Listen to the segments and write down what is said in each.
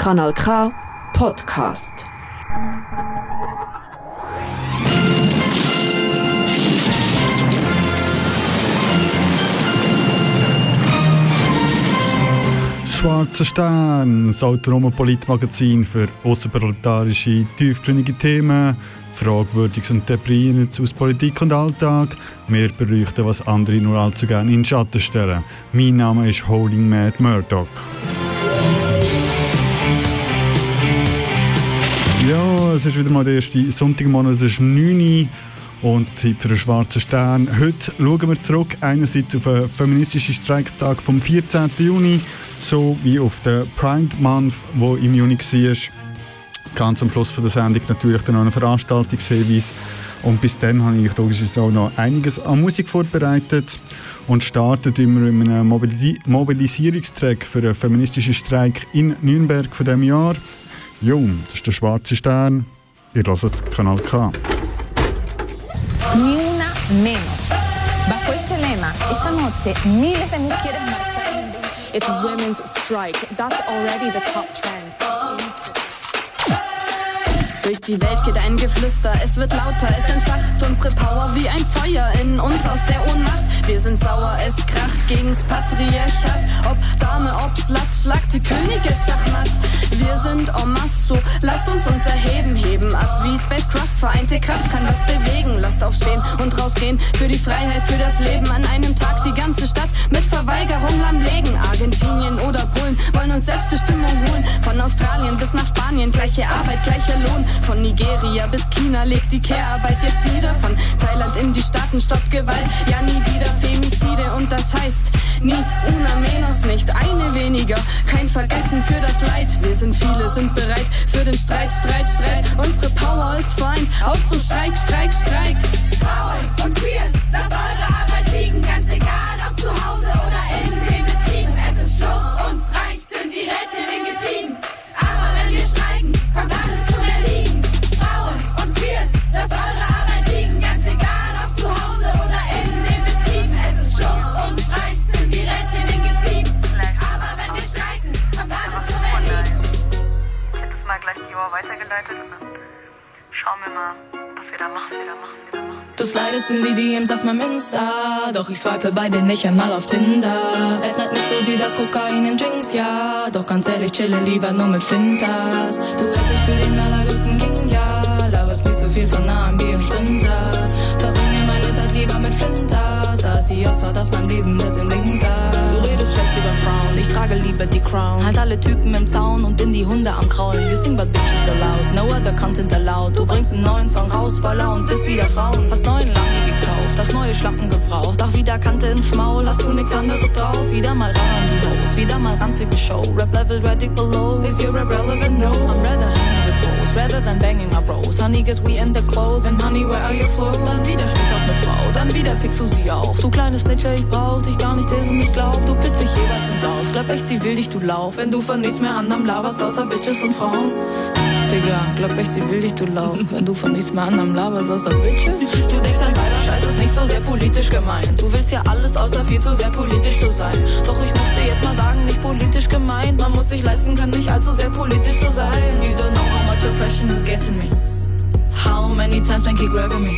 Kanal K Podcast. Schwarzer Stern, das autonome Politmagazin für außerparlamentarische, tiefgründige Themen, Fragwürdiges und Deprimierendes aus Politik und Alltag. Wir beleuchten, was andere nur allzu gerne in den Schatten stellen. Mein Name ist Holding Mad Murdoch. Es ist wieder mal der erste Sonntagmonat, es ist 9 Uhr und Zeit für den Schwarzen Stern. Heute schauen wir zurück einerseits auf den feministischen Streiktag vom 14. Juni, so wie auf den Pride Month, wo im Juni war. Ganz am Schluss von der Sendung natürlich dann noch einen Veranstaltungshinweis. Und bis dann habe ich logischerweise auch noch einiges an Musik vorbereitet und startet immer mit einem Mobilisierungstrack für einen feministischen Streik in Nürnberg von diesem Jahr. Jo, das ist der Schwarze Stern. Ihr hört Kanal K. Ni una menos. Bajo ese lema, esta noche miles de mujeres marcharon. It's women's strike. That's already the top trend. Durch die Welt geht ein Geflüster, es wird lauter, es entfacht unsere Power wie ein Feuer in uns aus der Ohnmacht. Wir sind sauer, es kracht gegen's Patriarchat. Ob Dame, ob Slut, schlag die Könige Schachmatt. Wir sind masse, so lasst uns uns erheben, heben ab wie Spacecraft. Vereinte Kraft kann was bewegen. Lasst aufstehen und rausgehen für die Freiheit, für das Leben. An einem Tag die ganze Stadt mit Verweigerung lahmlegen. Argentinien oder Polen wollen uns Selbstbestimmung holen. Von Australien bis nach Spanien, gleiche Arbeit, gleicher Lohn. Von Nigeria bis China legt die Care-Arbeit jetzt nieder. Von Thailand in die Staaten stoppt Gewalt, ja nie wieder Femizide. Und das heißt, nie una menos, nicht eine weniger. Kein Vergessen für das Leid. Wir sind viele, sind bereit für den Streit, Streit, Streit. Unsere Power ist Feind. Auf zum Streik, Streik, Streik. Frauen und Queers, lasst eure Arbeit liegen. Ganz egal, ob zu Hause Weitergeleitet und schauen wir mal, was wir da machen, wir da machen, wir da machen. Du slidest in die DMs auf meinem Insta, doch ich swipe bei dir nicht einmal auf Tinder. Erinnert mich so dir das Kokain in Drinks, ja, doch ganz ehrlich chille lieber nur mit Flinters. Du hältst dich für den allergrößten King, ja, laberst mir zu viel von AMG und Sprinter. Verbringe meine Zeit lieber mit Flinters, Asios war das mein Leben jetzt lieber die Crown. Halt alle Typen im Zaun und bin die Hunde am Kraulen. You sing but bitches loud, no other content allowed. Du bringst einen neuen Song raus, voller und ist wieder Frauen. Hast neuen Lambi gekauft, hast neue Schlappen gebraucht. Doch wieder Kante ins Maul, hast du nix anderes drauf. Wieder mal ran an die Hose, wieder mal ranzige Show. Rap Level radical low, is your rap relevant? No, I'm rather hoes, rather than banging my bros. Honey, guess we in the clothes and honey, where are your clothes? Dann wieder Schnitt auf ne Frau, dann wieder fix du sie auf. Du kleine Snitcher, ich brauch dich gar nicht, dissen, ich glaub. Du pitzt dich jeweils ins Aus, glaub echt, sie will dich, du lauf. Wenn du von nichts mehr anderem laberst, außer Bitches und Frauen. Digga, glaub echt, sie will dich, du lauf. Wenn du von nichts mehr anderem laberst, außer Bitches. Du denkst an beider Scheiß, ist nicht so sehr politisch gemeint. Du willst ja alles, außer viel zu sehr politisch zu sein. Doch ich muss dir jetzt mal sagen, nicht politisch gemeint. Man muss sich leisten können, nicht allzu sehr politisch zu sein. You don't know how much oppression is getting me. How many times when keep grabbing me?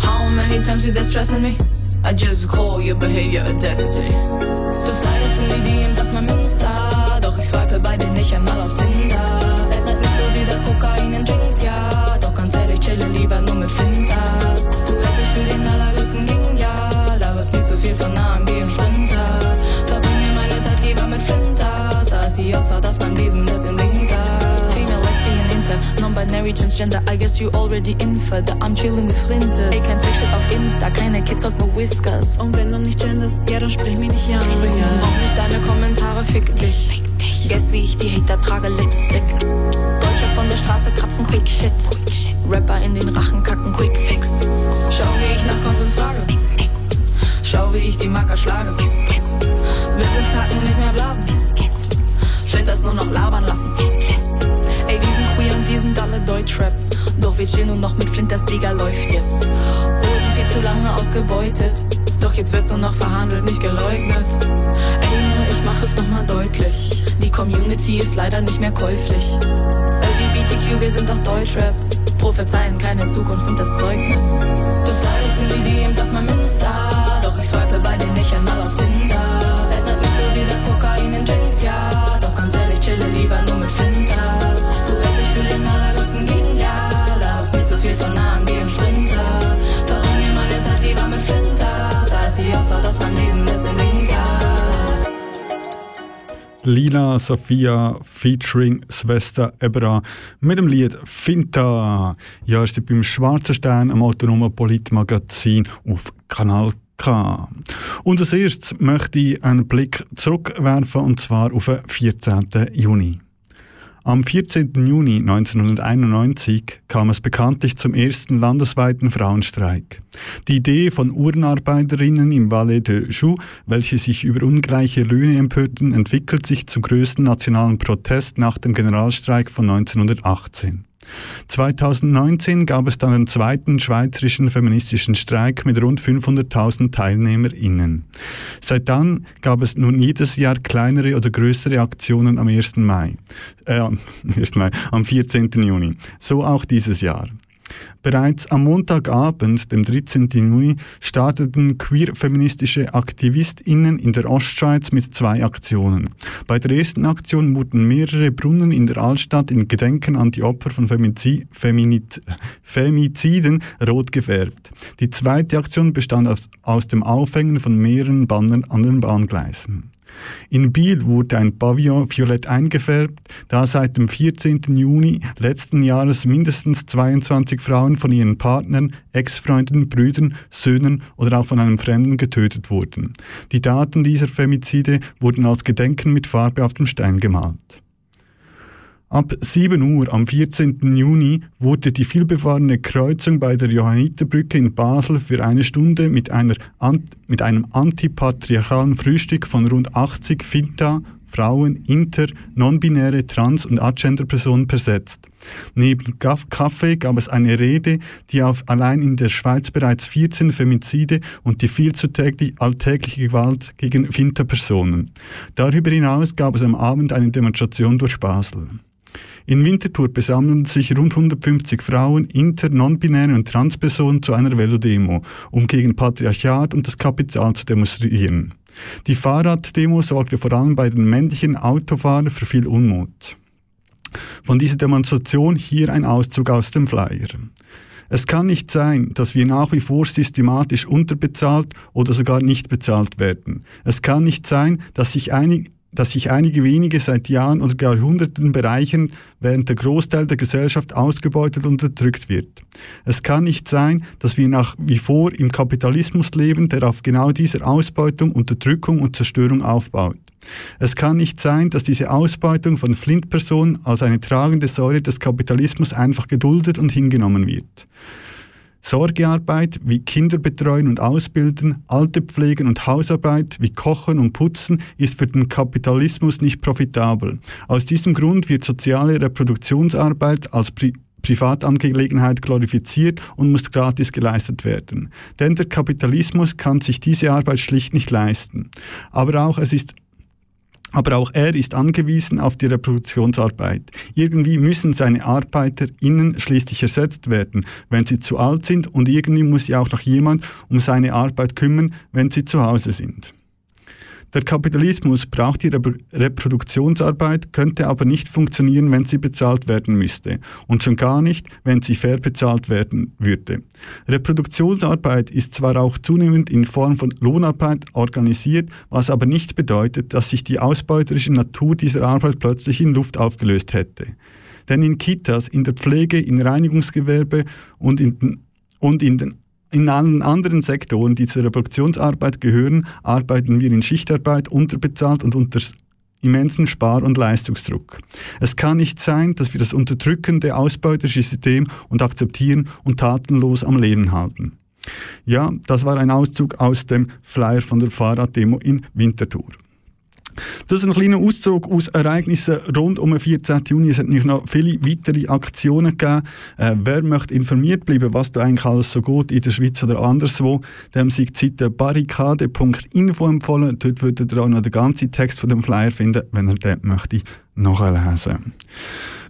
How many times you distressing me? I just call your behavior audacity. Du slidest in die DMs auf meinem Insta, doch ich swipe bei dir nicht einmal auf Tinder. Kokain in Drinks, ja, doch ganz ehrlich chille lieber nur mit Flinters. Du hältst dich für den allergrößten King, ja, laberst mir zu viel von AMG und Sprinter. Verbringe meine Zeit lieber mit Flinters, Asios war das mein Leben, das im Blinker. Female, lesbian, inter, non-binary, transgender, I guess you already infer that I'm chilling with Flinters. Ey, kein Fake-Shit auf Insta, keine Kid, cause no whiskers. Und wenn du nicht genderst, ja, dann sprich mich nicht an. Auch nicht deine Kommentare, fick dich. Guess wie ich die Hater trage, Lipstick. Deutsche von der Straße kratzen, quick shit. Rapper in den Rachen kacken, quick fix. Schau, wie ich nach Konsum frage. Schau, wie ich die Macker schlage. Business taten nicht mehr blasen. Find das nur noch labern lassen. Ey, wir sind queer und wir sind alle Deutschrap. Doch wir chillen nur noch mit Flint, das Digga läuft jetzt. Wurden viel zu lange ausgebeutet. Doch jetzt wird nur noch verhandelt, nicht geleugnet. Ey, Junge, ich mach es nochmal deutlich. Community ist leider nicht mehr käuflich. LGBTQ, wir sind doch Deutschrap. Prophezeien keine Zukunft sind das Zeugnis. Das alles sind die DMs auf meinem Insta. Doch ich swipe bei den nicht einmal auf Tinder. Erinnert mich so wie das Kokain in Drinks, ja. Lila Sophia featuring Svesta Ebra mit dem Lied Finta. Ja, ist beim Schwarzen Stern am autonomen Politmagazin auf Kanal K. Und als erstes möchte ich einen Blick zurückwerfen und zwar auf den 14. Juni. Am 14. Juni 1991 kam es bekanntlich zum ersten landesweiten Frauenstreik. Die Idee von Uhrenarbeiterinnen im Valais de Joux, welche sich über ungleiche Löhne empörten, entwickelt sich zum größten nationalen Protest nach dem Generalstreik von 1918. 2019 gab es dann den zweiten schweizerischen feministischen Streik mit rund 500.000 TeilnehmerInnen. Seit dann gab es nun jedes Jahr kleinere oder größere Aktionen am 1. Mai, äh, 1. Mai, am 14. Juni. So auch dieses Jahr. Bereits am Montagabend, dem 13. Juni, starteten queer-feministische AktivistInnen in der Ostschweiz mit zwei Aktionen. Bei der ersten Aktion wurden mehrere Brunnen in der Altstadt in Gedenken an die Opfer von Femizi Feminit Femiziden rot gefärbt. Die zweite Aktion bestand aus, aus dem Aufhängen von mehreren Bannern an den Bahngleisen. In Biel wurde ein Pavillon violett eingefärbt, da seit dem 14. Juni letzten Jahres mindestens 22 Frauen von ihren Partnern, Ex-Freunden, Brüdern, Söhnen oder auch von einem Fremden getötet wurden. Die Daten dieser Femizide wurden als Gedenken mit Farbe auf dem Stein gemalt. Ab 7 Uhr am 14. Juni wurde die vielbefahrene Kreuzung bei der Johanniterbrücke in Basel für eine Stunde mit, einer, mit einem antipatriarchalen Frühstück von rund 80 Finta, Frauen, Inter, non-binäre, Trans- und Agender-Personen besetzt. Neben Kaffee gab es eine Rede, die auf allein in der Schweiz bereits 14 Femizide und die viel zu täglich, alltägliche Gewalt gegen Finta-Personen. Darüber hinaus gab es am Abend eine Demonstration durch Basel. In Winterthur besammeln sich rund 150 Frauen, inter-, non-binäre und Transpersonen zu einer Velodemo, um gegen Patriarchat und das Kapital zu demonstrieren. Die Fahrraddemo sorgte vor allem bei den männlichen Autofahrern für viel Unmut. Von dieser Demonstration hier ein Auszug aus dem Flyer. Es kann nicht sein, dass wir nach wie vor systematisch unterbezahlt oder sogar nicht bezahlt werden. Es kann nicht sein, dass sich einig, dass sich einige wenige seit Jahren oder Jahrhunderten bereichern, während der Großteil der Gesellschaft ausgebeutet und unterdrückt wird. Es kann nicht sein, dass wir nach wie vor im Kapitalismus leben, der auf genau dieser Ausbeutung, Unterdrückung und Zerstörung aufbaut. Es kann nicht sein, dass diese Ausbeutung von Flintpersonen als eine tragende Säule des Kapitalismus einfach geduldet und hingenommen wird. Sorgearbeit wie Kinder betreuen und ausbilden, Alte pflegen und Hausarbeit wie Kochen und Putzen ist für den Kapitalismus nicht profitabel. Aus diesem Grund wird soziale Reproduktionsarbeit als Pri Privatangelegenheit glorifiziert und muss gratis geleistet werden. Denn der Kapitalismus kann sich diese Arbeit schlicht nicht leisten. Aber auch es ist aber auch er ist angewiesen auf die Reproduktionsarbeit. Irgendwie müssen seine ArbeiterInnen schließlich ersetzt werden, wenn sie zu alt sind und irgendwie muss sich auch noch jemand um seine Arbeit kümmern, wenn sie zu Hause sind. Der Kapitalismus braucht die Reproduktionsarbeit, könnte aber nicht funktionieren, wenn sie bezahlt werden müsste. Und schon gar nicht, wenn sie fair bezahlt werden würde. Reproduktionsarbeit ist zwar auch zunehmend in Form von Lohnarbeit organisiert, was aber nicht bedeutet, dass sich die ausbeuterische Natur dieser Arbeit plötzlich in Luft aufgelöst hätte. Denn in Kitas, in der Pflege, in Reinigungsgewerbe und in, und in den in allen anderen Sektoren, die zur Reproduktionsarbeit gehören, arbeiten wir in Schichtarbeit, unterbezahlt und unter immensen Spar- und Leistungsdruck. Es kann nicht sein, dass wir das unterdrückende, ausbeuterische System und akzeptieren und tatenlos am Leben halten. Ja, das war ein Auszug aus dem Flyer von der Fahrraddemo in Winterthur. Das ist ein kleiner Auszug aus Ereignissen rund um den 14. Juni. Es hat nämlich noch viele weitere Aktionen gegeben. Äh, wer möchte informiert bleiben, was da eigentlich alles so gut in der Schweiz oder anderswo, dem sei die Seite barrikade.info empfohlen. Dort würdet ihr auch noch den ganzen Text von dem Flyer finden, wenn ihr den möchte nachlesen.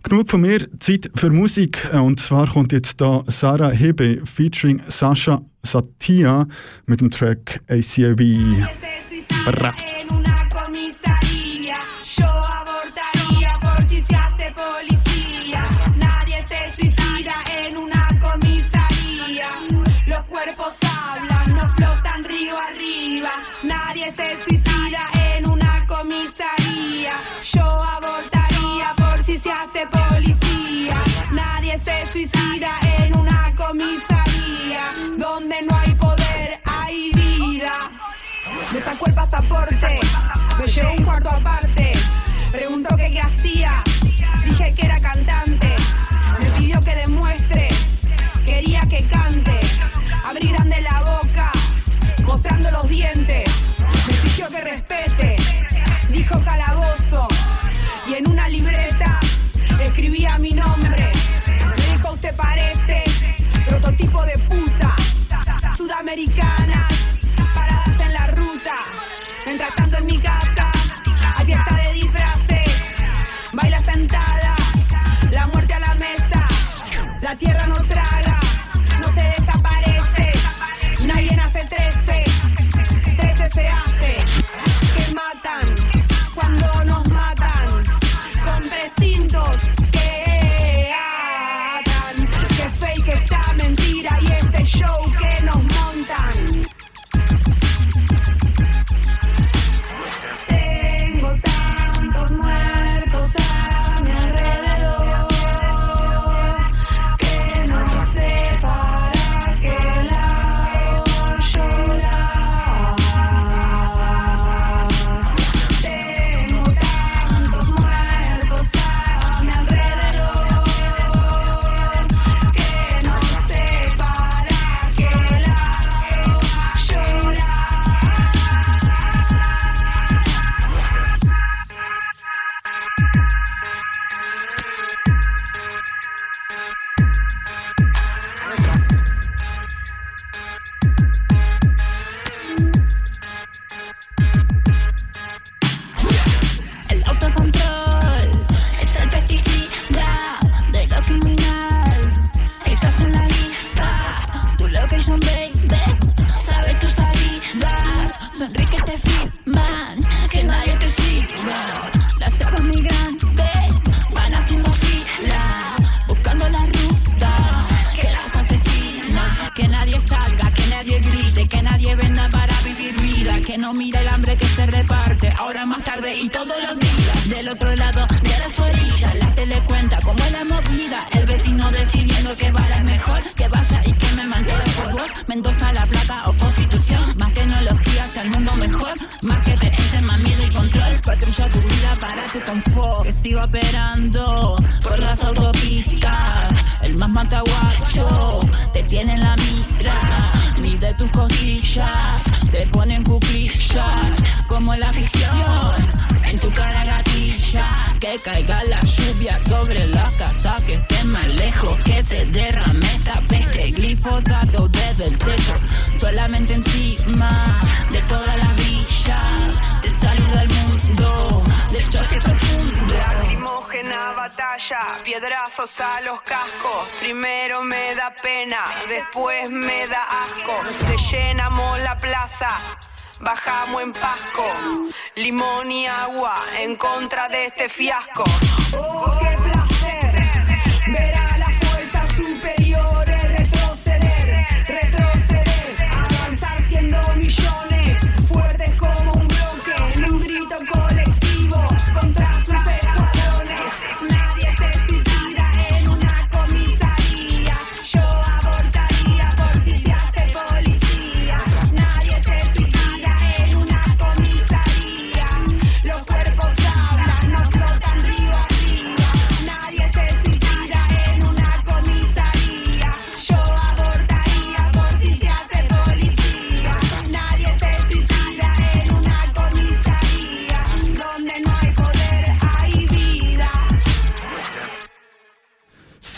Genug von mir, Zeit für Musik. Äh, und zwar kommt jetzt da Sarah Hebe featuring Sascha Satia mit dem Track ACAB. Bra. sunny side.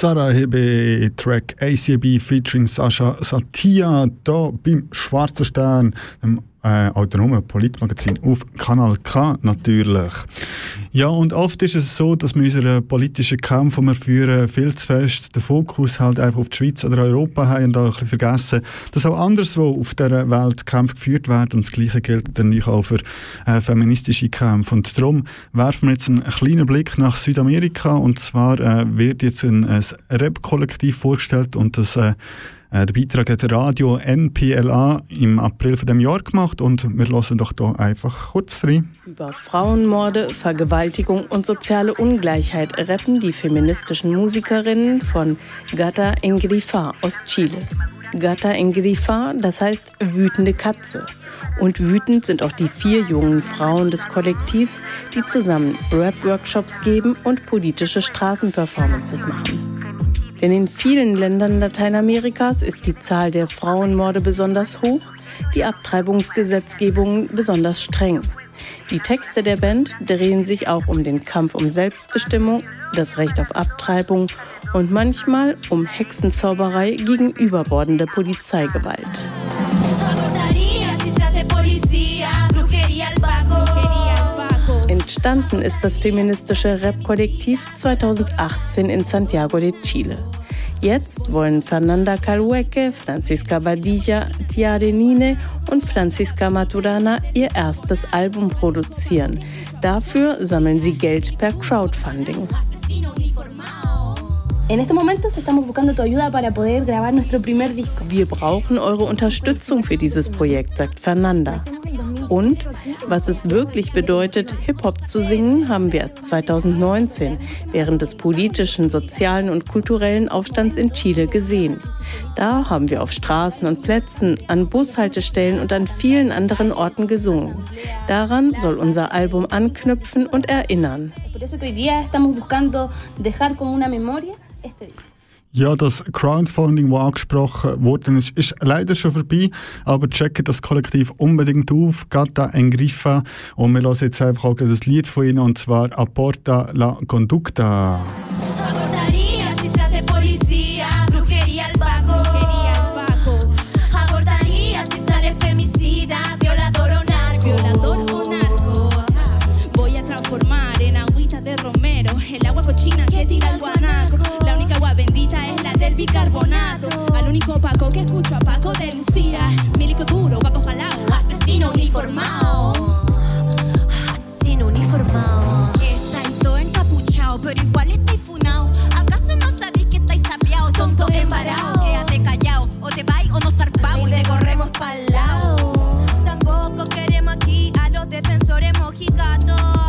Sarah Hebe, Track ACB featuring Sascha Satia, hier beim Schwarzen Stern, dem äh, autonomen Politmagazin auf Kanal K natürlich. Ja, und oft ist es so, dass wir unseren politischen Kampf, den wir führen, viel zu fest den Fokus halt einfach auf die Schweiz oder Europa haben und da ein bisschen vergessen, dass auch anderswo auf der Welt Kämpfe geführt werden und das Gleiche gilt dann auch für äh, feministische Kämpfe. Und darum werfen wir jetzt einen kleinen Blick nach Südamerika und zwar äh, wird jetzt ein, ein Rap-Kollektiv vorgestellt und das äh, der Beitrag hat Radio NPLA im April von dem Jahr gemacht und wir lassen doch da einfach kurz rein. Über Frauenmorde, Vergewaltigung und soziale Ungleichheit rappen die feministischen Musikerinnen von Gata Engrifa aus Chile. Gata Engrifa, das heißt wütende Katze. Und wütend sind auch die vier jungen Frauen des Kollektivs, die zusammen Rap-Workshops geben und politische Straßenperformances machen. Denn in vielen Ländern Lateinamerikas ist die Zahl der Frauenmorde besonders hoch, die Abtreibungsgesetzgebungen besonders streng. Die Texte der Band drehen sich auch um den Kampf um Selbstbestimmung, das Recht auf Abtreibung und manchmal um Hexenzauberei gegen überbordende Polizeigewalt. Entstanden ist das feministische Rap-Kollektiv 2018 in Santiago de Chile. Jetzt wollen Fernanda Calhueque, Francisca Badilla, Tiare Nine und Francisca Maturana ihr erstes Album produzieren. Dafür sammeln sie Geld per Crowdfunding. Wir brauchen eure Unterstützung für dieses Projekt, sagt Fernanda. Und was es wirklich bedeutet, Hip-Hop zu singen, haben wir erst 2019 während des politischen, sozialen und kulturellen Aufstands in Chile gesehen. Da haben wir auf Straßen und Plätzen, an Bushaltestellen und an vielen anderen Orten gesungen. Daran soll unser Album anknüpfen und erinnern. Ja, das Crowdfunding, das angesprochen worden ist, ist leider schon vorbei, aber checkt das Kollektiv unbedingt auf, Gata Engrifa und wir hören jetzt einfach auch das Lied von ihnen und zwar Aporta la Conducta. Bicarbonato. Al único Paco que escucho a Paco de Lucía. Milico duro, Paco jalao. Asesino uniformado. Asesino uniformado. Estáis todo encapuchado, pero igual estáis funao. ¿Acaso no sabéis que estáis sapeados, tontos embarados? Quédate callado, o te vais o nos zarpamos y te corremos pa'l lado. Tampoco queremos aquí a los defensores mojigatos.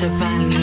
divine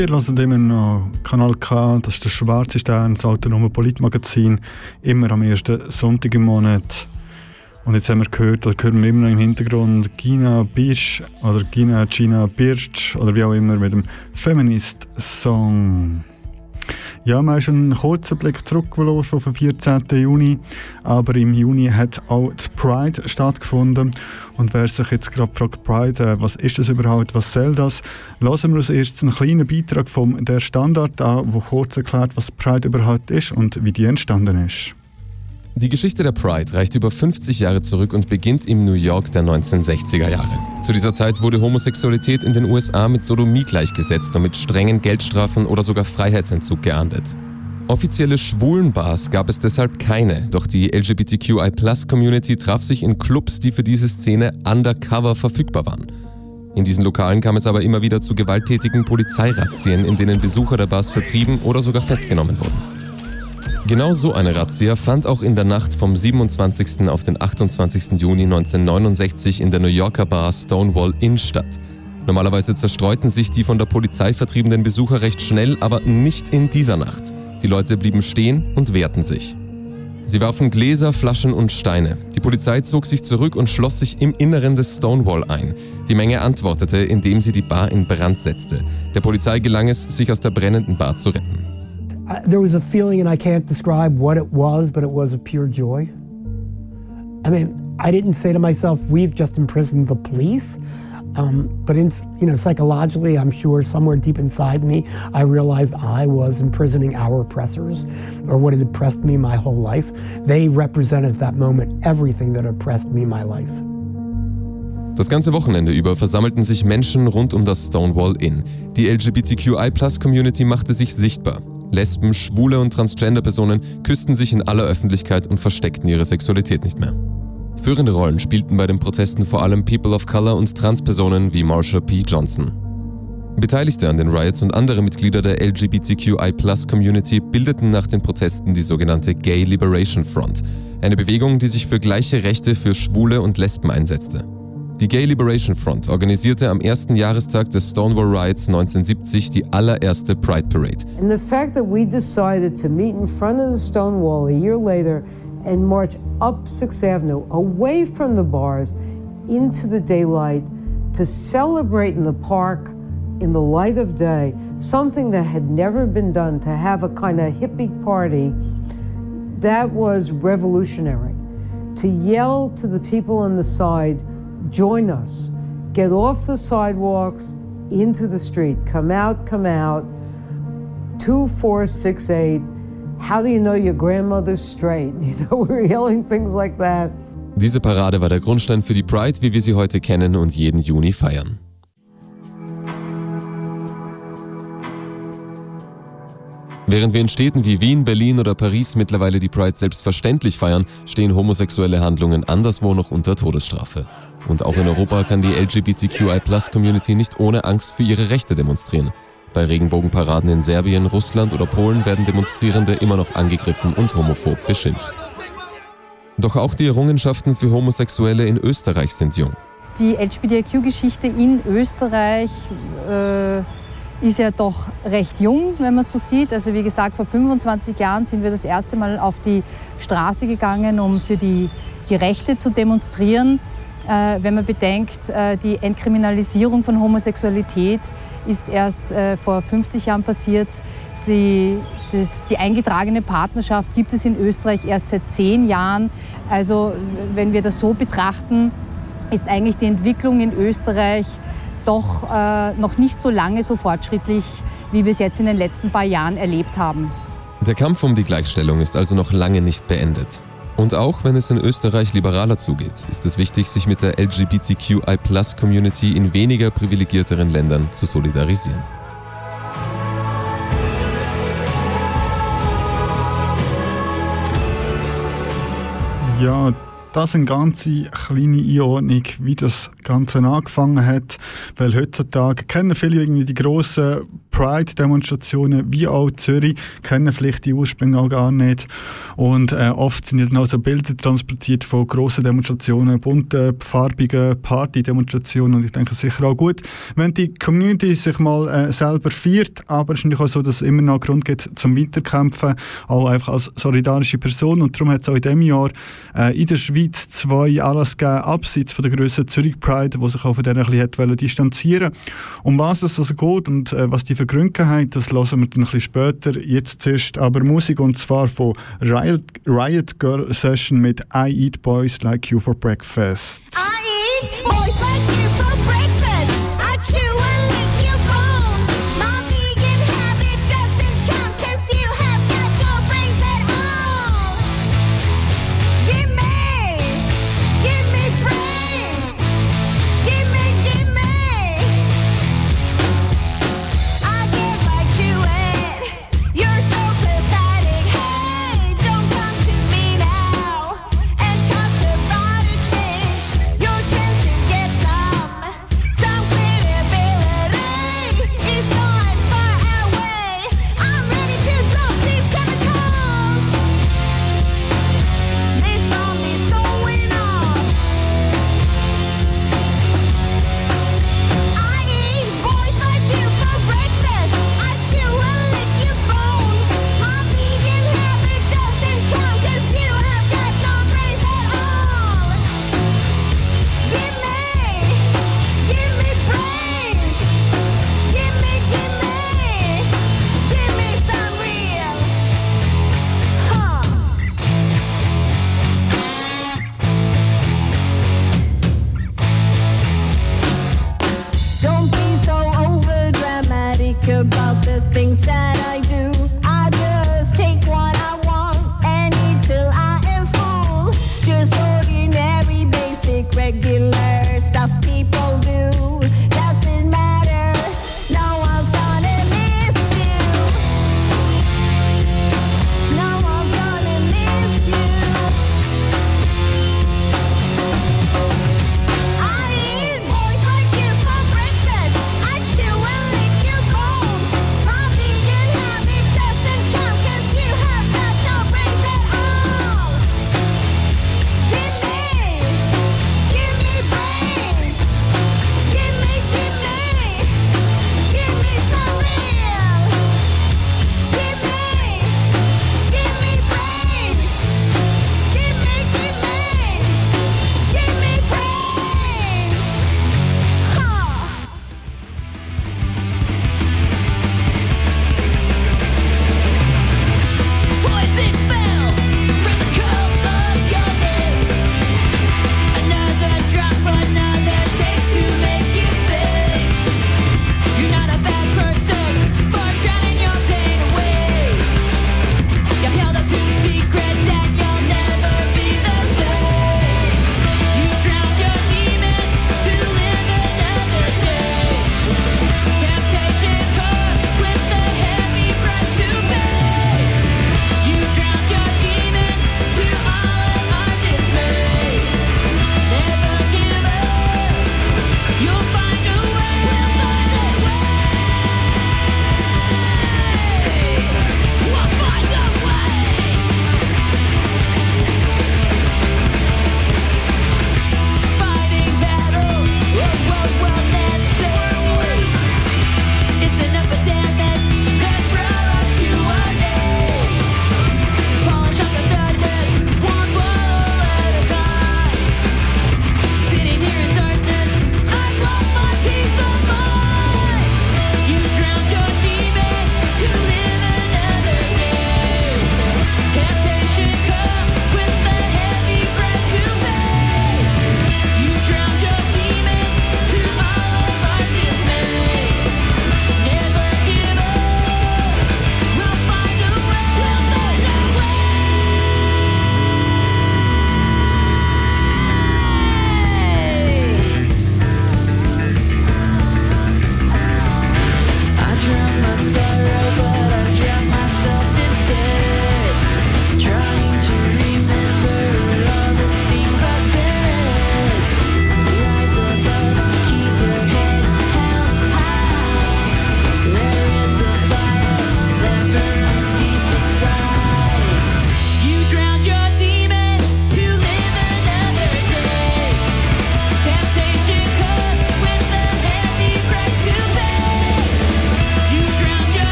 Ihr hört immer noch Kanal K, das ist der Schwarze Stern, das autonome Politmagazin, immer am ersten Sonntag im Monat. Und jetzt haben wir gehört, oder hören wir immer noch im Hintergrund Gina Birsch oder Gina Gina Birsch oder wie auch immer mit dem Feminist-Song. Ja, haben schon einen kurzen Blick zurückgeworfen auf den 14. Juni, aber im Juni hat auch die Pride stattgefunden. Und wer sich jetzt gerade fragt, Pride, äh, was ist das überhaupt, was soll das? Lassen wir uns erst einen kleinen Beitrag vom Der Standard an, der kurz erklärt, was Pride überhaupt ist und wie die entstanden ist. Die Geschichte der Pride reicht über 50 Jahre zurück und beginnt im New York der 1960er Jahre. Zu dieser Zeit wurde Homosexualität in den USA mit Sodomie gleichgesetzt und mit strengen Geldstrafen oder sogar Freiheitsentzug geahndet. Offizielle Schwulenbars gab es deshalb keine, doch die LGBTQI-Plus-Community traf sich in Clubs, die für diese Szene undercover verfügbar waren. In diesen Lokalen kam es aber immer wieder zu gewalttätigen Polizeirazzien, in denen Besucher der Bars vertrieben oder sogar festgenommen wurden. Genau so eine Razzia fand auch in der Nacht vom 27. auf den 28. Juni 1969 in der New Yorker Bar Stonewall Inn statt. Normalerweise zerstreuten sich die von der Polizei vertriebenen Besucher recht schnell, aber nicht in dieser Nacht. Die Leute blieben stehen und wehrten sich. Sie warfen Gläser, Flaschen und Steine. Die Polizei zog sich zurück und schloss sich im Inneren des Stonewall ein. Die Menge antwortete, indem sie die Bar in Brand setzte. Der Polizei gelang es, sich aus der brennenden Bar zu retten. I, there was a feeling, and I can't describe what it was, but it was a pure joy. I mean, I didn't say to myself, "We've just imprisoned the police," um, but in, you know, psychologically, I'm sure somewhere deep inside me, I realized I was imprisoning our oppressors, or what had oppressed me my whole life. They represented at that moment everything that oppressed me my life. Das ganze Wochenende über versammelten sich Menschen rund um das Stonewall Inn. Die LGBTQI-Plus-Community machte sich sichtbar. Lesben, Schwule und Transgender-Personen küssten sich in aller Öffentlichkeit und versteckten ihre Sexualität nicht mehr. Führende Rollen spielten bei den Protesten vor allem People of Color und Transpersonen wie Marsha P. Johnson. Beteiligte an den Riots und andere Mitglieder der LGBTQI-Plus-Community bildeten nach den Protesten die sogenannte Gay Liberation Front, eine Bewegung, die sich für gleiche Rechte für Schwule und Lesben einsetzte. Die Gay Liberation Front organisierte am ersten Jahrestag des Stonewall Riots 1970 die allererste Pride Parade. And the fact that we decided to meet in front of the Stonewall a year later and march up Sixth Avenue away from the bars into the daylight to celebrate in the park in the light of day, something that had never been done, to have a kind of hippie party, that was revolutionary. To yell to the people on the side, join us, get off the sidewalks, into the street, come out, come out. Two, four, six, eight. How do you know your grandmother's straight? You know, we were yelling things like that. Diese Parade war der Grundstein für die Pride, wie wir sie heute kennen und jeden Juni feiern. Während wir in Städten wie Wien, Berlin oder Paris mittlerweile die Pride selbstverständlich feiern, stehen homosexuelle Handlungen anderswo noch unter Todesstrafe. Und auch in Europa kann die LGBTQI-Plus-Community nicht ohne Angst für ihre Rechte demonstrieren. Bei Regenbogenparaden in Serbien, Russland oder Polen werden Demonstrierende immer noch angegriffen und homophob beschimpft. Doch auch die Errungenschaften für Homosexuelle in Österreich sind jung. Die LGBTIQ-Geschichte in Österreich äh, ist ja doch recht jung, wenn man es so sieht. Also wie gesagt, vor 25 Jahren sind wir das erste Mal auf die Straße gegangen, um für die, die Rechte zu demonstrieren. Äh, wenn man bedenkt, äh, die Entkriminalisierung von Homosexualität ist erst äh, vor 50 Jahren passiert. Die, das, die eingetragene Partnerschaft gibt es in Österreich erst seit zehn Jahren. Also wenn wir das so betrachten, ist eigentlich die Entwicklung in Österreich doch noch nicht so lange so fortschrittlich, wie wir es jetzt in den letzten paar Jahren erlebt haben. Der Kampf um die Gleichstellung ist also noch lange nicht beendet. Und auch wenn es in Österreich liberaler zugeht, ist es wichtig, sich mit der LGBTQI-Plus-Community in weniger privilegierteren Ländern zu solidarisieren. Ja, das eine ganze kleine Einordnung, wie das Ganze angefangen hat. Weil heutzutage kennen viele irgendwie die grossen Pride-Demonstrationen, wie auch Zürich, kennen vielleicht die Ursprünge auch gar nicht. Und äh, oft sind dann auch so Bilder transportiert von grossen Demonstrationen, bunten, farbigen Party-Demonstrationen. Und ich denke, sicher auch gut, wenn die Community sich mal äh, selber feiert. Aber es ist natürlich auch so, dass es immer noch Grund gibt zum Weiterkämpfen, auch einfach als solidarische Person. Und darum hat es auch in diesem Jahr äh, in der Schweiz zwei Anlass gegeben, abseits von der grössen Zürich Pride, die sich auch von denen ein bisschen distanzieren Um was es also geht und äh, was die für haben, das hören wir dann ein bisschen später. Jetzt zuerst aber Musik und zwar von Riot, Riot Girl Session mit I Eat Boys Like You for Breakfast. I eat boys like you for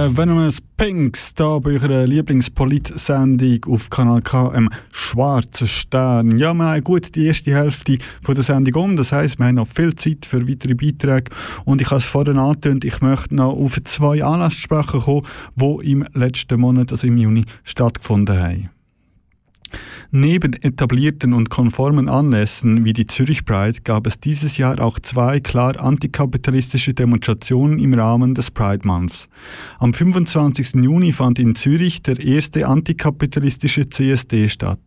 Der Venomous Pinks, da bei eurer Lieblingspolit-Sendung auf Kanal K, im Schwarzen Stern. Ja, wir haben gut die erste Hälfte von der Sendung um. Das heisst, wir haben noch viel Zeit für weitere Beiträge. Und ich habe es vorhin angetönt, ich möchte noch auf zwei Anlässe sprechen kommen, die im letzten Monat, also im Juni, stattgefunden haben. Neben etablierten und konformen Anlässen wie die Zürich Pride gab es dieses Jahr auch zwei klar antikapitalistische Demonstrationen im Rahmen des Pride Months. Am 25. Juni fand in Zürich der erste antikapitalistische CSD statt.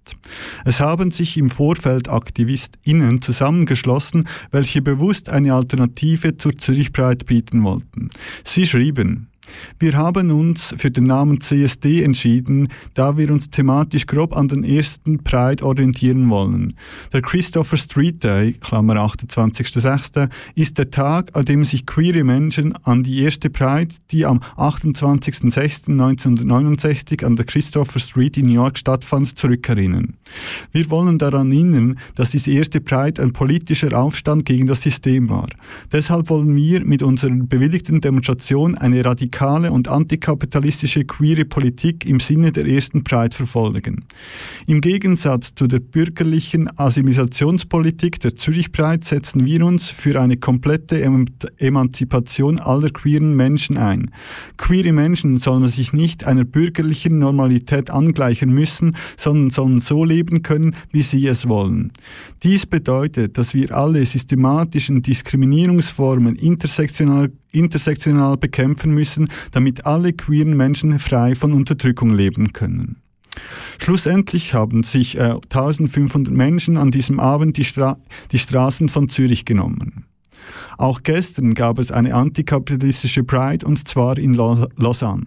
Es haben sich im Vorfeld AktivistInnen zusammengeschlossen, welche bewusst eine Alternative zur Zürich Pride bieten wollten. Sie schrieben, wir haben uns für den Namen CSD entschieden, da wir uns thematisch grob an den ersten Pride orientieren wollen. Der Christopher Street Day, Klammer 28.06., ist der Tag, an dem sich queere Menschen an die erste Pride, die am 28.06.1969 an der Christopher Street in New York stattfand, zurückerinnern. Wir wollen daran erinnern, dass diese erste Pride ein politischer Aufstand gegen das System war. Deshalb wollen wir mit unserer bewilligten Demonstration eine radikale und antikapitalistische queere Politik im Sinne der ersten Pride verfolgen. Im Gegensatz zu der bürgerlichen Assimilationspolitik der Zürich Pride setzen wir uns für eine komplette em Emanzipation aller queeren Menschen ein. Queere Menschen sollen sich nicht einer bürgerlichen Normalität angleichen müssen, sondern sollen so leben können, wie sie es wollen. Dies bedeutet, dass wir alle systematischen Diskriminierungsformen intersektional intersektional bekämpfen müssen, damit alle queeren Menschen frei von Unterdrückung leben können. Schlussendlich haben sich äh, 1500 Menschen an diesem Abend die, Stra die Straßen von Zürich genommen. Auch gestern gab es eine antikapitalistische Pride und zwar in Lausanne.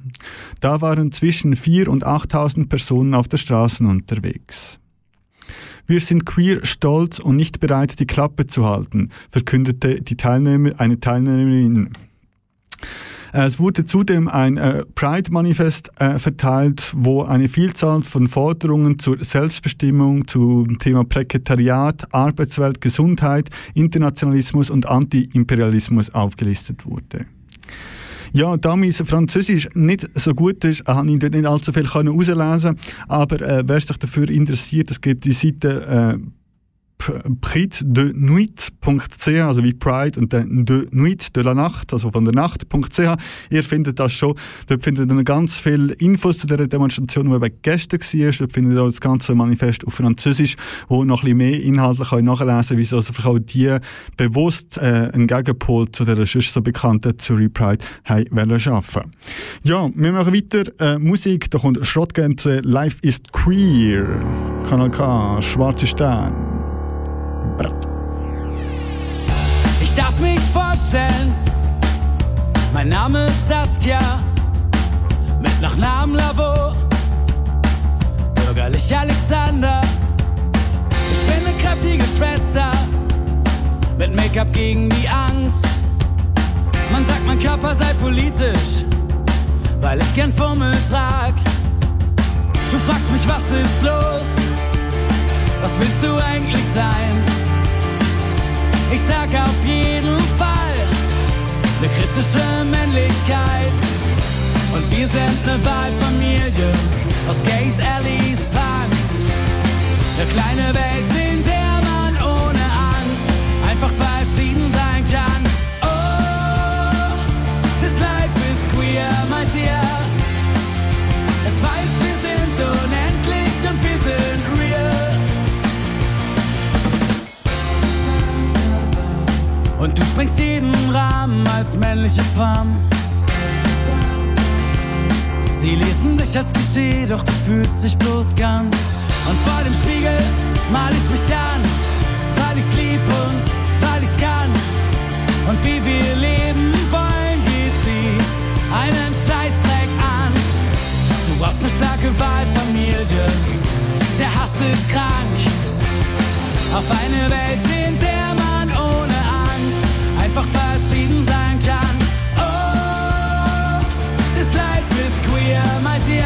Da waren zwischen 4.000 und 8.000 Personen auf der Straße unterwegs. Wir sind queer stolz und nicht bereit, die Klappe zu halten, verkündete die Teilnehmer, eine Teilnehmerin. Es wurde zudem ein äh, Pride-Manifest äh, verteilt, wo eine Vielzahl von Forderungen zur Selbstbestimmung, zum Thema Prekariat, Arbeitswelt, Gesundheit, Internationalismus und Anti-Imperialismus aufgelistet wurde. Ja, da mein Französisch nicht so gut ist, habe ich dort nicht allzu viel herauslesen aber äh, wer sich dafür interessiert, es gibt die Seite äh, pride-de-nuit.ch, also wie Pride und dann de Nuit de la Nacht, also von der Nacht.ch. Ihr findet das schon. Dort findet ihr ganz viele Infos zu dieser Demonstration, die eben gestern war. Dort findet ihr auch das ganze Manifest auf Französisch, wo noch ein bisschen mehr inhaltlich nachlesen könnt, wieso also auch die bewusst äh, einen Gegenpol zu der sonst so bekannten Zürich Pride haben wollen schaffen. Ja, wir machen weiter. Äh, Musik, da kommt Schrottgänse, Life is Queer, Kanal K, Schwarze Stern. Ich darf mich vorstellen, mein Name ist Saskia, mit Nachnamen Lavo, bürgerlich Alexander. Ich bin eine kräftige Schwester, mit Make-up gegen die Angst. Man sagt, mein Körper sei politisch, weil ich gern Fummel trag. Du fragst mich, was ist los? Was willst du eigentlich sein? Ich sag auf jeden Fall eine kritische Männlichkeit. Und wir sind eine Wahlfamilie aus Gays, Allies, Punks. Eine kleine Welt, in der man ohne Angst einfach verschieden sein kann. Oh, this life is queer, meint ihr? Es weiß, wir sind unendlich und wir Und du sprengst jeden Rahmen als männliche Femme. Sie lesen dich als Klischee, doch du fühlst dich bloß ganz. Und vor dem Spiegel mal ich mich an, weil ich's lieb und weil ich's kann. Und wie wir leben wollen, geht sie einen Scheißdreck an. Du brauchst eine starke Wahlfamilie, der Hass ist krank. Auf eine Welt, in der einfach verschieden sein kann. Oh, this life is queer, meint ihr?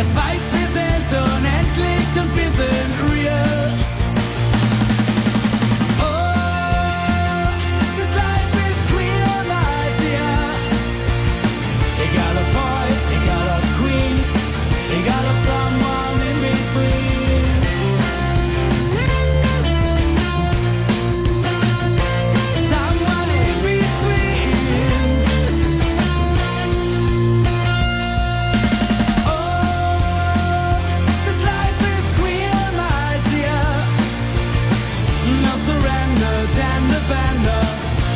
Es weiß, wir sind unendlich und wir sind real.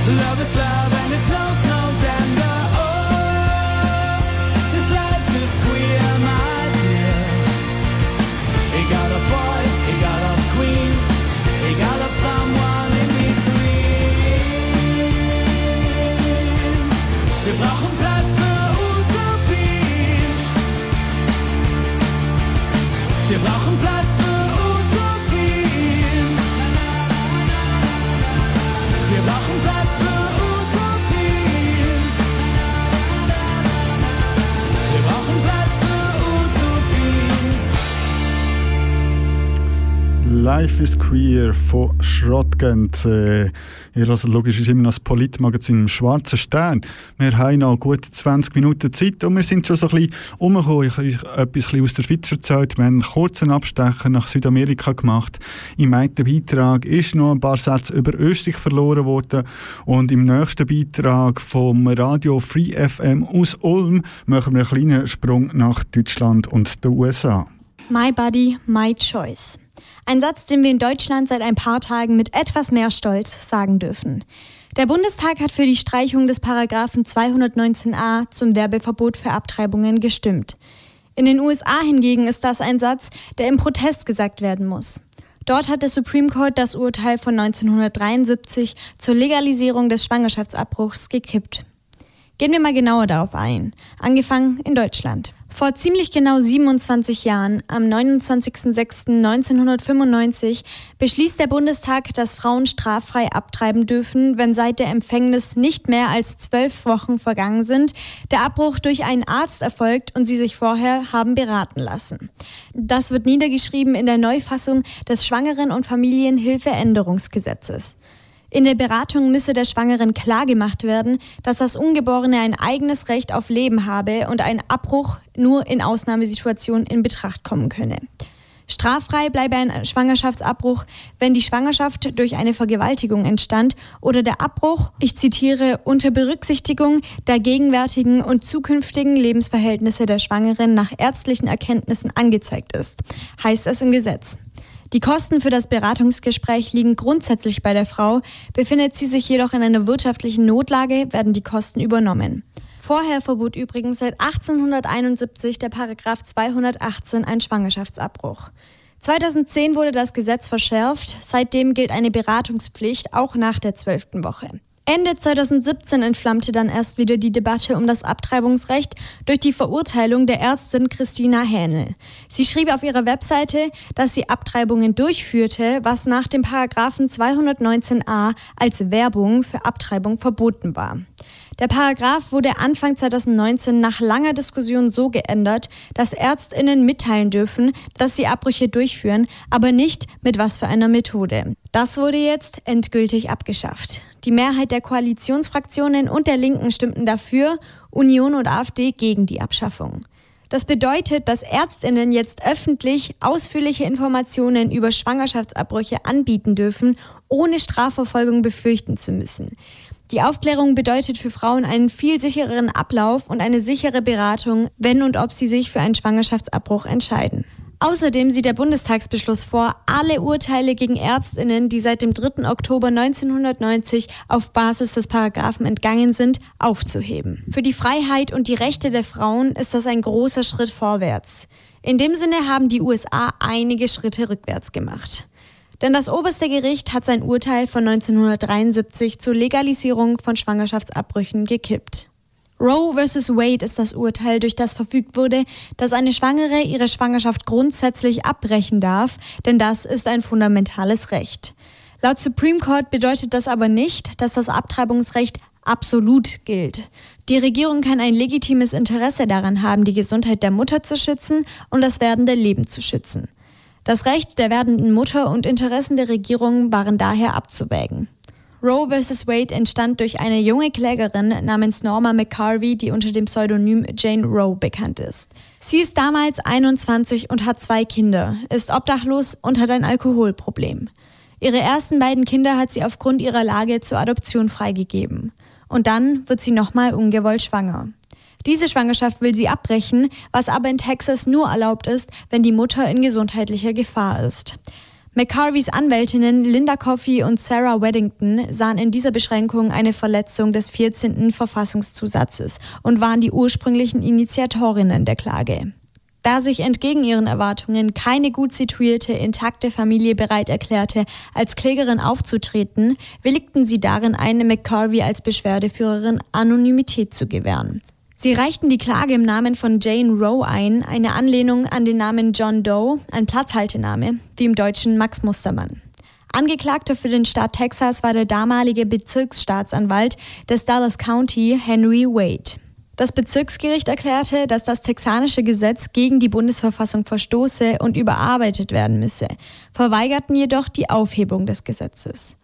Love is love. Life is Queer von Schrottgent. Äh, ihr hört logisch ist immer noch das Politmagazin im Schwarzen Stern. Wir haben noch gut 20 Minuten Zeit und wir sind schon so ein bisschen umgekommen. Ich habe euch etwas aus der Schweiz erzählt. Wir haben einen kurzen Abstecher nach Südamerika gemacht. Im einen Beitrag ist noch ein paar Sätze über Österreich verloren worden und im nächsten Beitrag vom Radio Free FM aus Ulm machen wir einen kleinen Sprung nach Deutschland und den USA. My Body, My Choice. Ein Satz, den wir in Deutschland seit ein paar Tagen mit etwas mehr Stolz sagen dürfen. Der Bundestag hat für die Streichung des Paragraphen 219a zum Werbeverbot für Abtreibungen gestimmt. In den USA hingegen ist das ein Satz, der im Protest gesagt werden muss. Dort hat der Supreme Court das Urteil von 1973 zur Legalisierung des Schwangerschaftsabbruchs gekippt. Gehen wir mal genauer darauf ein. Angefangen in Deutschland. Vor ziemlich genau 27 Jahren, am 29.06.1995, beschließt der Bundestag, dass Frauen straffrei abtreiben dürfen, wenn seit der Empfängnis nicht mehr als zwölf Wochen vergangen sind, der Abbruch durch einen Arzt erfolgt und sie sich vorher haben beraten lassen. Das wird niedergeschrieben in der Neufassung des Schwangeren- und Familienhilfeänderungsgesetzes. In der Beratung müsse der Schwangeren klargemacht werden, dass das Ungeborene ein eigenes Recht auf Leben habe und ein Abbruch nur in Ausnahmesituationen in Betracht kommen könne. Straffrei bleibe ein Schwangerschaftsabbruch, wenn die Schwangerschaft durch eine Vergewaltigung entstand oder der Abbruch, ich zitiere, unter Berücksichtigung der gegenwärtigen und zukünftigen Lebensverhältnisse der Schwangeren nach ärztlichen Erkenntnissen angezeigt ist, heißt es im Gesetz. Die Kosten für das Beratungsgespräch liegen grundsätzlich bei der Frau, befindet sie sich jedoch in einer wirtschaftlichen Notlage, werden die Kosten übernommen. Vorher verbot übrigens seit 1871 der Paragraph 218 ein Schwangerschaftsabbruch. 2010 wurde das Gesetz verschärft, seitdem gilt eine Beratungspflicht auch nach der zwölften Woche. Ende 2017 entflammte dann erst wieder die Debatte um das Abtreibungsrecht durch die Verurteilung der Ärztin Christina Hähnel. Sie schrieb auf ihrer Webseite, dass sie Abtreibungen durchführte, was nach dem Paragraphen 219a als Werbung für Abtreibung verboten war. Der Paragraph wurde Anfang 2019 nach langer Diskussion so geändert, dass Ärztinnen mitteilen dürfen, dass sie Abbrüche durchführen, aber nicht mit was für einer Methode. Das wurde jetzt endgültig abgeschafft. Die Mehrheit der Koalitionsfraktionen und der Linken stimmten dafür, Union und AfD gegen die Abschaffung. Das bedeutet, dass Ärztinnen jetzt öffentlich ausführliche Informationen über Schwangerschaftsabbrüche anbieten dürfen, ohne Strafverfolgung befürchten zu müssen. Die Aufklärung bedeutet für Frauen einen viel sichereren Ablauf und eine sichere Beratung, wenn und ob sie sich für einen Schwangerschaftsabbruch entscheiden. Außerdem sieht der Bundestagsbeschluss vor, alle Urteile gegen Ärztinnen, die seit dem 3. Oktober 1990 auf Basis des Paragraphen entgangen sind, aufzuheben. Für die Freiheit und die Rechte der Frauen ist das ein großer Schritt vorwärts. In dem Sinne haben die USA einige Schritte rückwärts gemacht. Denn das oberste Gericht hat sein Urteil von 1973 zur Legalisierung von Schwangerschaftsabbrüchen gekippt. Roe vs. Wade ist das Urteil, durch das verfügt wurde, dass eine Schwangere ihre Schwangerschaft grundsätzlich abbrechen darf, denn das ist ein fundamentales Recht. Laut Supreme Court bedeutet das aber nicht, dass das Abtreibungsrecht absolut gilt. Die Regierung kann ein legitimes Interesse daran haben, die Gesundheit der Mutter zu schützen und das werdende Leben zu schützen. Das Recht der werdenden Mutter und Interessen der Regierung waren daher abzuwägen. Roe vs. Wade entstand durch eine junge Klägerin namens Norma McCarvey, die unter dem Pseudonym Jane Roe bekannt ist. Sie ist damals 21 und hat zwei Kinder, ist obdachlos und hat ein Alkoholproblem. Ihre ersten beiden Kinder hat sie aufgrund ihrer Lage zur Adoption freigegeben. Und dann wird sie nochmal ungewollt schwanger. Diese Schwangerschaft will sie abbrechen, was aber in Texas nur erlaubt ist, wenn die Mutter in gesundheitlicher Gefahr ist. McCarveys Anwältinnen Linda Coffey und Sarah Weddington sahen in dieser Beschränkung eine Verletzung des 14. Verfassungszusatzes und waren die ursprünglichen Initiatorinnen der Klage. Da sich entgegen ihren Erwartungen keine gut situierte, intakte Familie bereit erklärte, als Klägerin aufzutreten, willigten sie darin ein, McCarvey als Beschwerdeführerin Anonymität zu gewähren. Sie reichten die Klage im Namen von Jane Roe ein, eine Anlehnung an den Namen John Doe, ein Platzhaltename, wie im Deutschen Max Mustermann. Angeklagter für den Staat Texas war der damalige Bezirksstaatsanwalt des Dallas County, Henry Wade. Das Bezirksgericht erklärte, dass das texanische Gesetz gegen die Bundesverfassung verstoße und überarbeitet werden müsse, verweigerten jedoch die Aufhebung des Gesetzes.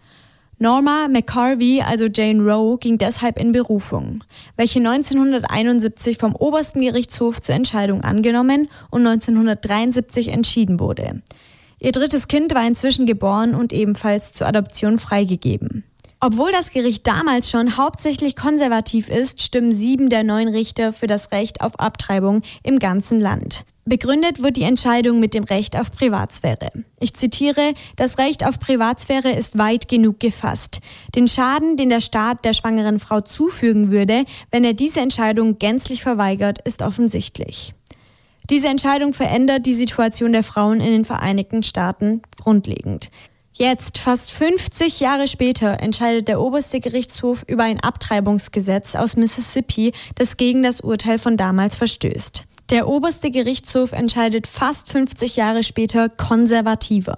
Norma McCarvey, also Jane Roe, ging deshalb in Berufung, welche 1971 vom obersten Gerichtshof zur Entscheidung angenommen und 1973 entschieden wurde. Ihr drittes Kind war inzwischen geboren und ebenfalls zur Adoption freigegeben. Obwohl das Gericht damals schon hauptsächlich konservativ ist, stimmen sieben der neun Richter für das Recht auf Abtreibung im ganzen Land. Begründet wird die Entscheidung mit dem Recht auf Privatsphäre. Ich zitiere, das Recht auf Privatsphäre ist weit genug gefasst. Den Schaden, den der Staat der schwangeren Frau zufügen würde, wenn er diese Entscheidung gänzlich verweigert, ist offensichtlich. Diese Entscheidung verändert die Situation der Frauen in den Vereinigten Staaten grundlegend. Jetzt, fast 50 Jahre später, entscheidet der oberste Gerichtshof über ein Abtreibungsgesetz aus Mississippi, das gegen das Urteil von damals verstößt. Der oberste Gerichtshof entscheidet fast 50 Jahre später konservativer.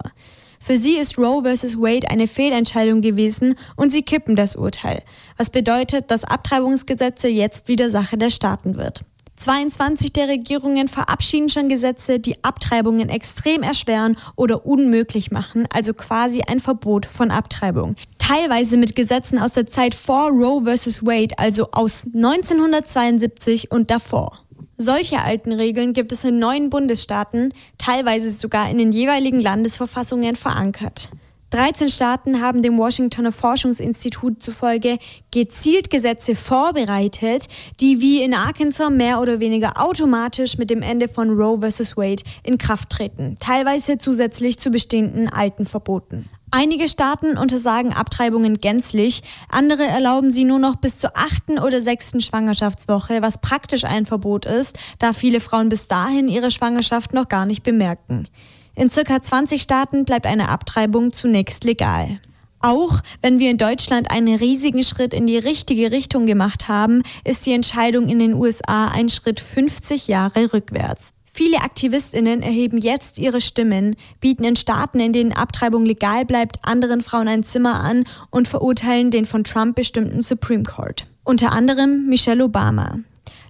Für sie ist Roe vs. Wade eine Fehlentscheidung gewesen und sie kippen das Urteil, was bedeutet, dass Abtreibungsgesetze jetzt wieder Sache der Staaten wird. 22 der Regierungen verabschieden schon Gesetze, die Abtreibungen extrem erschweren oder unmöglich machen, also quasi ein Verbot von Abtreibung. Teilweise mit Gesetzen aus der Zeit vor Roe vs. Wade, also aus 1972 und davor. Solche alten Regeln gibt es in neun Bundesstaaten, teilweise sogar in den jeweiligen Landesverfassungen verankert. 13 Staaten haben dem Washingtoner Forschungsinstitut zufolge gezielt Gesetze vorbereitet, die wie in Arkansas mehr oder weniger automatisch mit dem Ende von Roe vs. Wade in Kraft treten, teilweise zusätzlich zu bestehenden alten Verboten. Einige Staaten untersagen Abtreibungen gänzlich, andere erlauben sie nur noch bis zur achten oder sechsten Schwangerschaftswoche, was praktisch ein Verbot ist, da viele Frauen bis dahin ihre Schwangerschaft noch gar nicht bemerken. In circa 20 Staaten bleibt eine Abtreibung zunächst legal. Auch wenn wir in Deutschland einen riesigen Schritt in die richtige Richtung gemacht haben, ist die Entscheidung in den USA ein Schritt 50 Jahre rückwärts. Viele Aktivistinnen erheben jetzt ihre Stimmen, bieten in Staaten, in denen Abtreibung legal bleibt, anderen Frauen ein Zimmer an und verurteilen den von Trump bestimmten Supreme Court. Unter anderem Michelle Obama.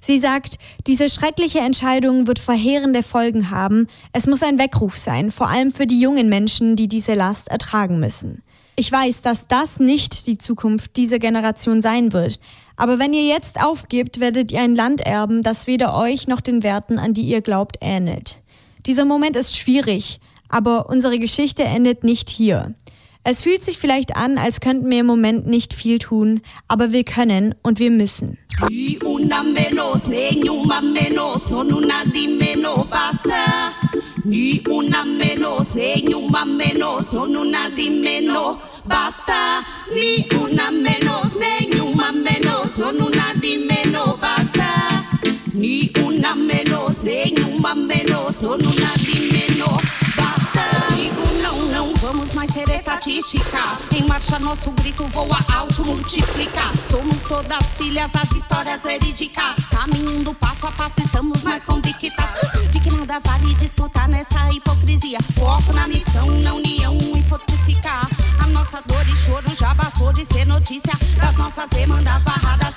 Sie sagt, diese schreckliche Entscheidung wird verheerende Folgen haben. Es muss ein Weckruf sein, vor allem für die jungen Menschen, die diese Last ertragen müssen. Ich weiß, dass das nicht die Zukunft dieser Generation sein wird. Aber wenn ihr jetzt aufgibt, werdet ihr ein Land erben, das weder euch noch den Werten, an die ihr glaubt, ähnelt. Dieser Moment ist schwierig, aber unsere Geschichte endet nicht hier. Es fühlt sich vielleicht an, als könnten wir im Moment nicht viel tun, aber wir können und wir müssen. Menos, menos, basta. Ni una menos, una menos, non una di menos, menos, basta. Ni una menos, ni uma menos, non una di meno, basta. Digo não, não vamos mais ser estatística. Em marcha nosso grito voa alto, multiplica. Somos todas filhas das histórias verídicas. Caminhando passo a passo, estamos mais convictas. De que nada vale disputar nessa hipocrisia. Foco na missão, notícia. Das nossas demandas barradas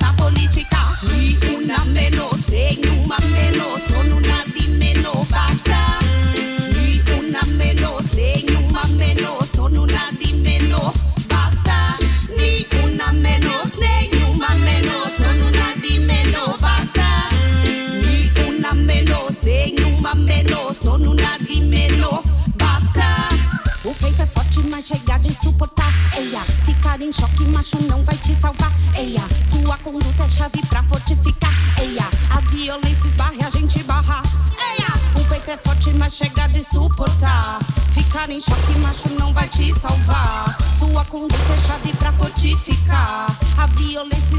a gente barra. Eia, o peito é forte, mas chega de suportar. Ficar em choque, macho não vai te salvar. Sua conduta é chave pra fortificar. A violência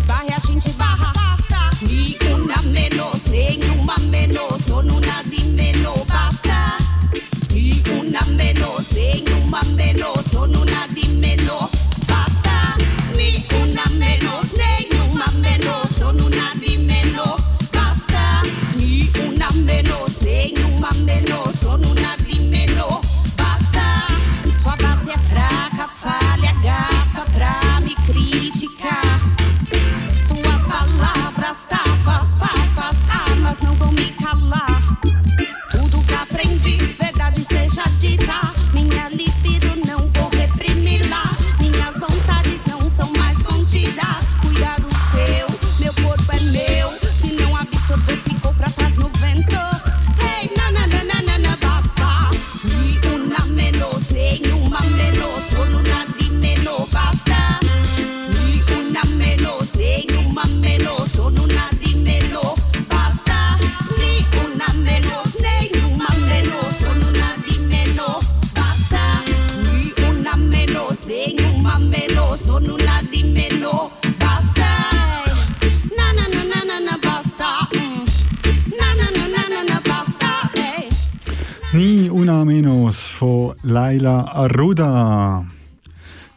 Laila Arruda.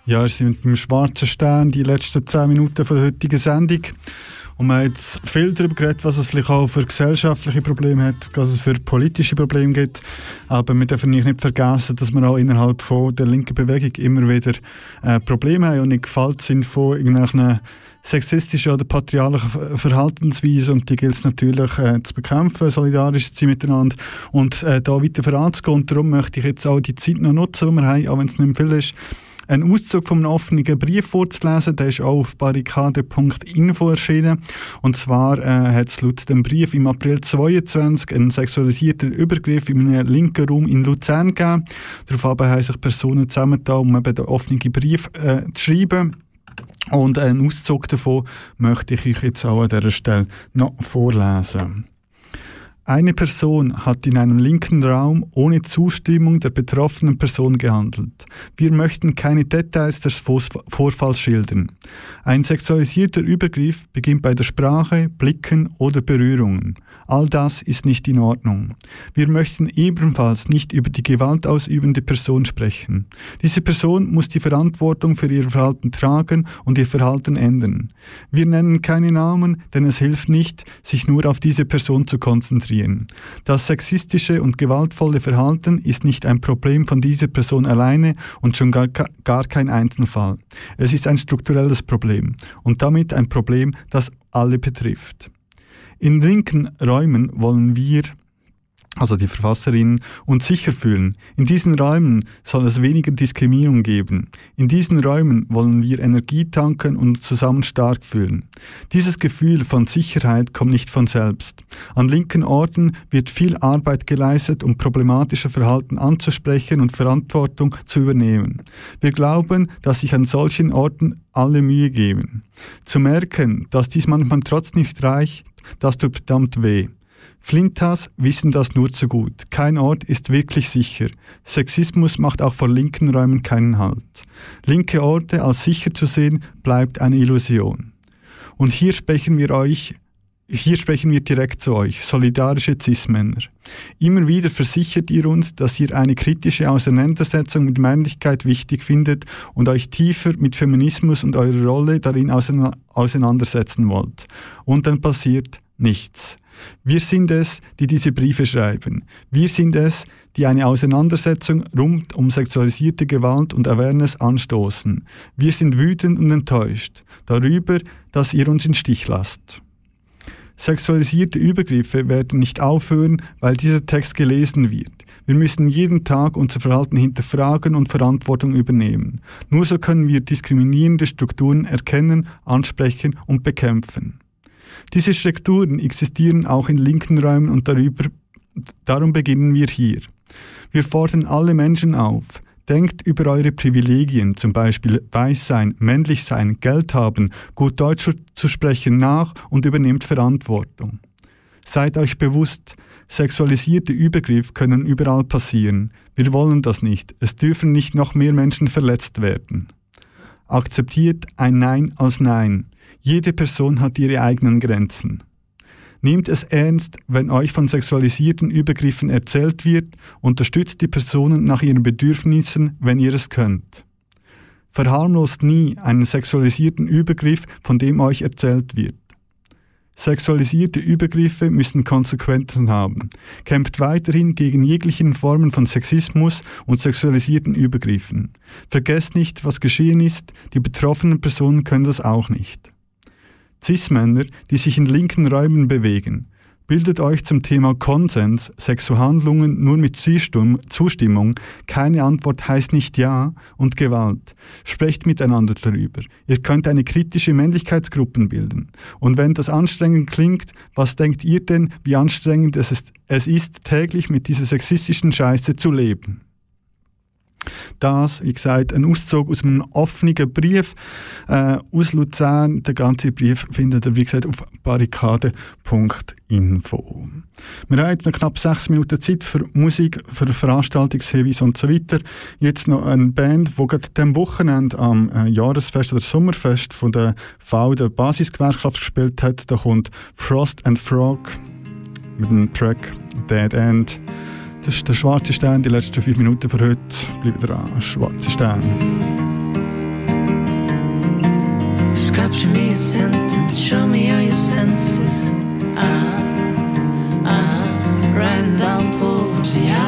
Ja, wir sind mit dem Schwarzen Stern die letzten 10 Minuten von der heutigen Sendung. Und wir haben jetzt viel darüber geredet, was es vielleicht auch für gesellschaftliche Probleme hat, was es für politische Probleme gibt. Aber wir dürfen nicht vergessen, dass wir auch innerhalb von der linken Bewegung immer wieder äh, Probleme haben und nicht gefällt sind von irgendwelchen sexistischen oder patriarchalen Verhaltensweisen und die gilt es natürlich äh, zu bekämpfen, solidarisch zu sein miteinander und äh, da weiter voranzugehen. Und darum möchte ich jetzt auch die Zeit noch nutzen, die wir haben, auch wenn es nicht viel ist, einen Auszug von einem offenen Brief vorzulesen. Der ist auch auf barrikade.info erschienen. Und zwar äh, hat es laut dem Brief im April 22 einen sexualisierten Übergriff in einem linken Raum in Luzern gegeben. Daraufhin haben sich Personen zusammengetan, um eben den offenen Brief äh, zu schreiben. Und einen Auszug davon möchte ich euch jetzt auch an dieser Stelle noch vorlesen. Eine Person hat in einem linken Raum ohne Zustimmung der betroffenen Person gehandelt. Wir möchten keine Details des Vorfalls schildern. Ein sexualisierter Übergriff beginnt bei der Sprache, Blicken oder Berührungen. All das ist nicht in Ordnung. Wir möchten ebenfalls nicht über die gewaltausübende Person sprechen. Diese Person muss die Verantwortung für ihr Verhalten tragen und ihr Verhalten ändern. Wir nennen keine Namen, denn es hilft nicht, sich nur auf diese Person zu konzentrieren. Das sexistische und gewaltvolle Verhalten ist nicht ein Problem von dieser Person alleine und schon gar, gar kein Einzelfall. Es ist ein strukturelles Problem und damit ein Problem, das alle betrifft. In linken Räumen wollen wir, also die Verfasserinnen, uns sicher fühlen. In diesen Räumen soll es weniger Diskriminierung geben. In diesen Räumen wollen wir Energie tanken und zusammen stark fühlen. Dieses Gefühl von Sicherheit kommt nicht von selbst. An linken Orten wird viel Arbeit geleistet, um problematische Verhalten anzusprechen und Verantwortung zu übernehmen. Wir glauben, dass sich an solchen Orten alle Mühe geben. Zu merken, dass dies manchmal trotzdem nicht reicht, das tut verdammt weh. Flintas wissen das nur zu gut. Kein Ort ist wirklich sicher. Sexismus macht auch vor linken Räumen keinen Halt. Linke Orte als sicher zu sehen, bleibt eine Illusion. Und hier sprechen wir euch hier sprechen wir direkt zu euch, solidarische Cis-Männer. Immer wieder versichert ihr uns, dass ihr eine kritische Auseinandersetzung mit Männlichkeit wichtig findet und euch tiefer mit Feminismus und eurer Rolle darin auseinandersetzen wollt. Und dann passiert nichts. Wir sind es, die diese Briefe schreiben. Wir sind es, die eine Auseinandersetzung rund um sexualisierte Gewalt und Awareness anstoßen. Wir sind wütend und enttäuscht darüber, dass ihr uns in Stich lasst. Sexualisierte Übergriffe werden nicht aufhören, weil dieser Text gelesen wird. Wir müssen jeden Tag unser Verhalten hinterfragen und Verantwortung übernehmen. Nur so können wir diskriminierende Strukturen erkennen, ansprechen und bekämpfen. Diese Strukturen existieren auch in linken Räumen und darüber, darum beginnen wir hier. Wir fordern alle Menschen auf, Denkt über eure Privilegien, zum Beispiel weiß sein, männlich sein, Geld haben, gut Deutsch zu sprechen nach und übernehmt Verantwortung. Seid euch bewusst, sexualisierte Übergriffe können überall passieren. Wir wollen das nicht. Es dürfen nicht noch mehr Menschen verletzt werden. Akzeptiert ein Nein als Nein. Jede Person hat ihre eigenen Grenzen. Nehmt es ernst, wenn euch von sexualisierten Übergriffen erzählt wird, unterstützt die Personen nach ihren Bedürfnissen, wenn ihr es könnt. Verharmlost nie einen sexualisierten Übergriff, von dem euch erzählt wird. Sexualisierte Übergriffe müssen Konsequenzen haben. Kämpft weiterhin gegen jeglichen Formen von Sexismus und sexualisierten Übergriffen. Vergesst nicht, was geschehen ist, die betroffenen Personen können das auch nicht. Cis-Männer, die sich in linken Räumen bewegen. Bildet euch zum Thema Konsens, Sexualhandlungen nur mit Zustimmung. Keine Antwort heißt nicht Ja und Gewalt. Sprecht miteinander darüber. Ihr könnt eine kritische Männlichkeitsgruppen bilden. Und wenn das anstrengend klingt, was denkt ihr denn, wie anstrengend es ist, es ist täglich mit dieser sexistischen Scheiße zu leben? Das, wie gesagt, ein Auszug aus einem offenen Brief äh, aus Luzern. Den ganzen Brief findet ihr, wie gesagt, auf barrikade.info. Wir haben jetzt noch knapp sechs Minuten Zeit für Musik, für Veranstaltungshinweise und so weiter. Jetzt noch eine Band, die gerade am Wochenende am äh, Jahresfest oder Sommerfest von der V, der Basisgewerkschaft, gespielt hat. Da kommt Frost and Frog mit dem Track Dead End. Das ist der Schwarze Stern, die letzten fünf Minuten für heute. Bleibt dran, Schwarze Stern. Sculpture me a sentence, show me all your senses. Ah, ah, writing down poetry, had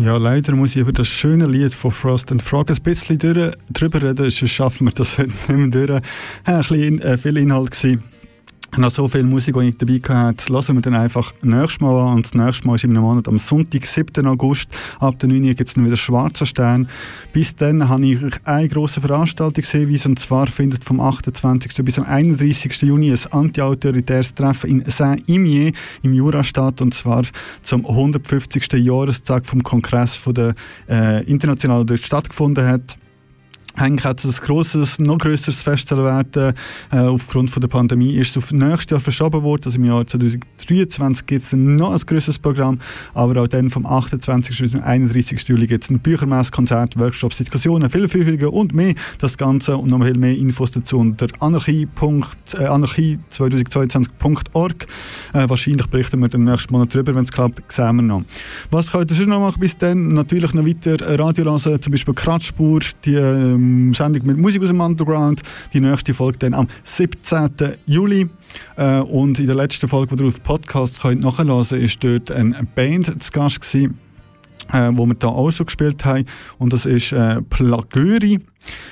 Ja, leider muss ich über das schöne Lied von Frost and Frog ein bisschen drüber reden, sonst schaffen wir das heute nicht mehr durch. Ein bisschen äh, viel Inhalt gewesen. Noch so viel Musik, die ich dabei hatte, lassen wir dann einfach nächstes Mal an. Und das nächste Mal ist einem Monat am Sonntag, 7. August. Ab der 9 Uhr gibt es dann wieder Schwarzer Stern. Bis dann habe ich eine grosse Veranstaltung gesehen, und zwar findet vom 28. bis am 31. Juni ein antiautoritäres Treffen in Saint-Imier im Jura statt. Und zwar zum 150. Jahrestag vom Kongress der äh, international dort stattgefunden hat. Eigentlich hat es ein grosses, noch grösseres Fest sollen werden. Äh, aufgrund von der Pandemie ist es auf nächstes Jahr verschoben worden. Also im Jahr 2023 gibt es noch ein grösseres Programm. Aber auch dann vom 28. bis zum 31. Juli gibt es ein Büchermesse, Konzert, Workshops, Diskussionen, viele Führungen und mehr. Das Ganze und noch viel mehr Infos dazu unter anarchie. Äh, anarchie2022.org. Äh, wahrscheinlich berichten wir dann nächsten Monat darüber, wenn es klappt, sehen wir noch. Was könnt ihr sonst noch machen bis dann? Natürlich noch weiter Radio hören, zum Beispiel Kratzspur, die Sendung mit Musik aus dem Underground. Die nächste Folge dann am 17. Juli. Äh, und in der letzten Folge, die ihr auf Podcast könnt nachhören könnt, ist dort eine Band zu Gast gewesen, äh, wo wir da auch schon gespielt haben. Und das ist äh, Plagöri.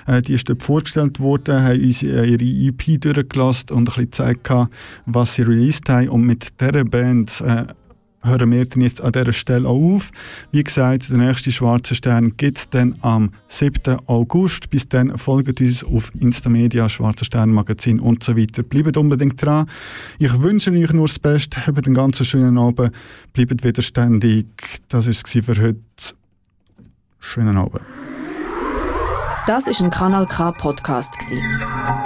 Äh, die ist dort vorgestellt worden, haben uns äh, ihre EP durchgelassen und ein bisschen gezeigt, was sie released haben. Und mit dieser Band äh, hören wir dann jetzt an dieser Stelle auch auf. Wie gesagt, der nächste Schwarze Stern gibt es dann am 7. August. Bis dann folgt uns auf Instamedia, Schwarze Stern Magazin und so weiter. Bleibt unbedingt dran. Ich wünsche euch nur das Beste. Habt einen ganz schönen Abend. Bleibt widerständig. Das war es für heute. Schönen Abend. Das ist ein Kanal K Podcast gsi.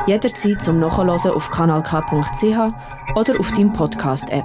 Jederzeit zum Nachhören auf kanalk.ch oder auf deinem Podcast App.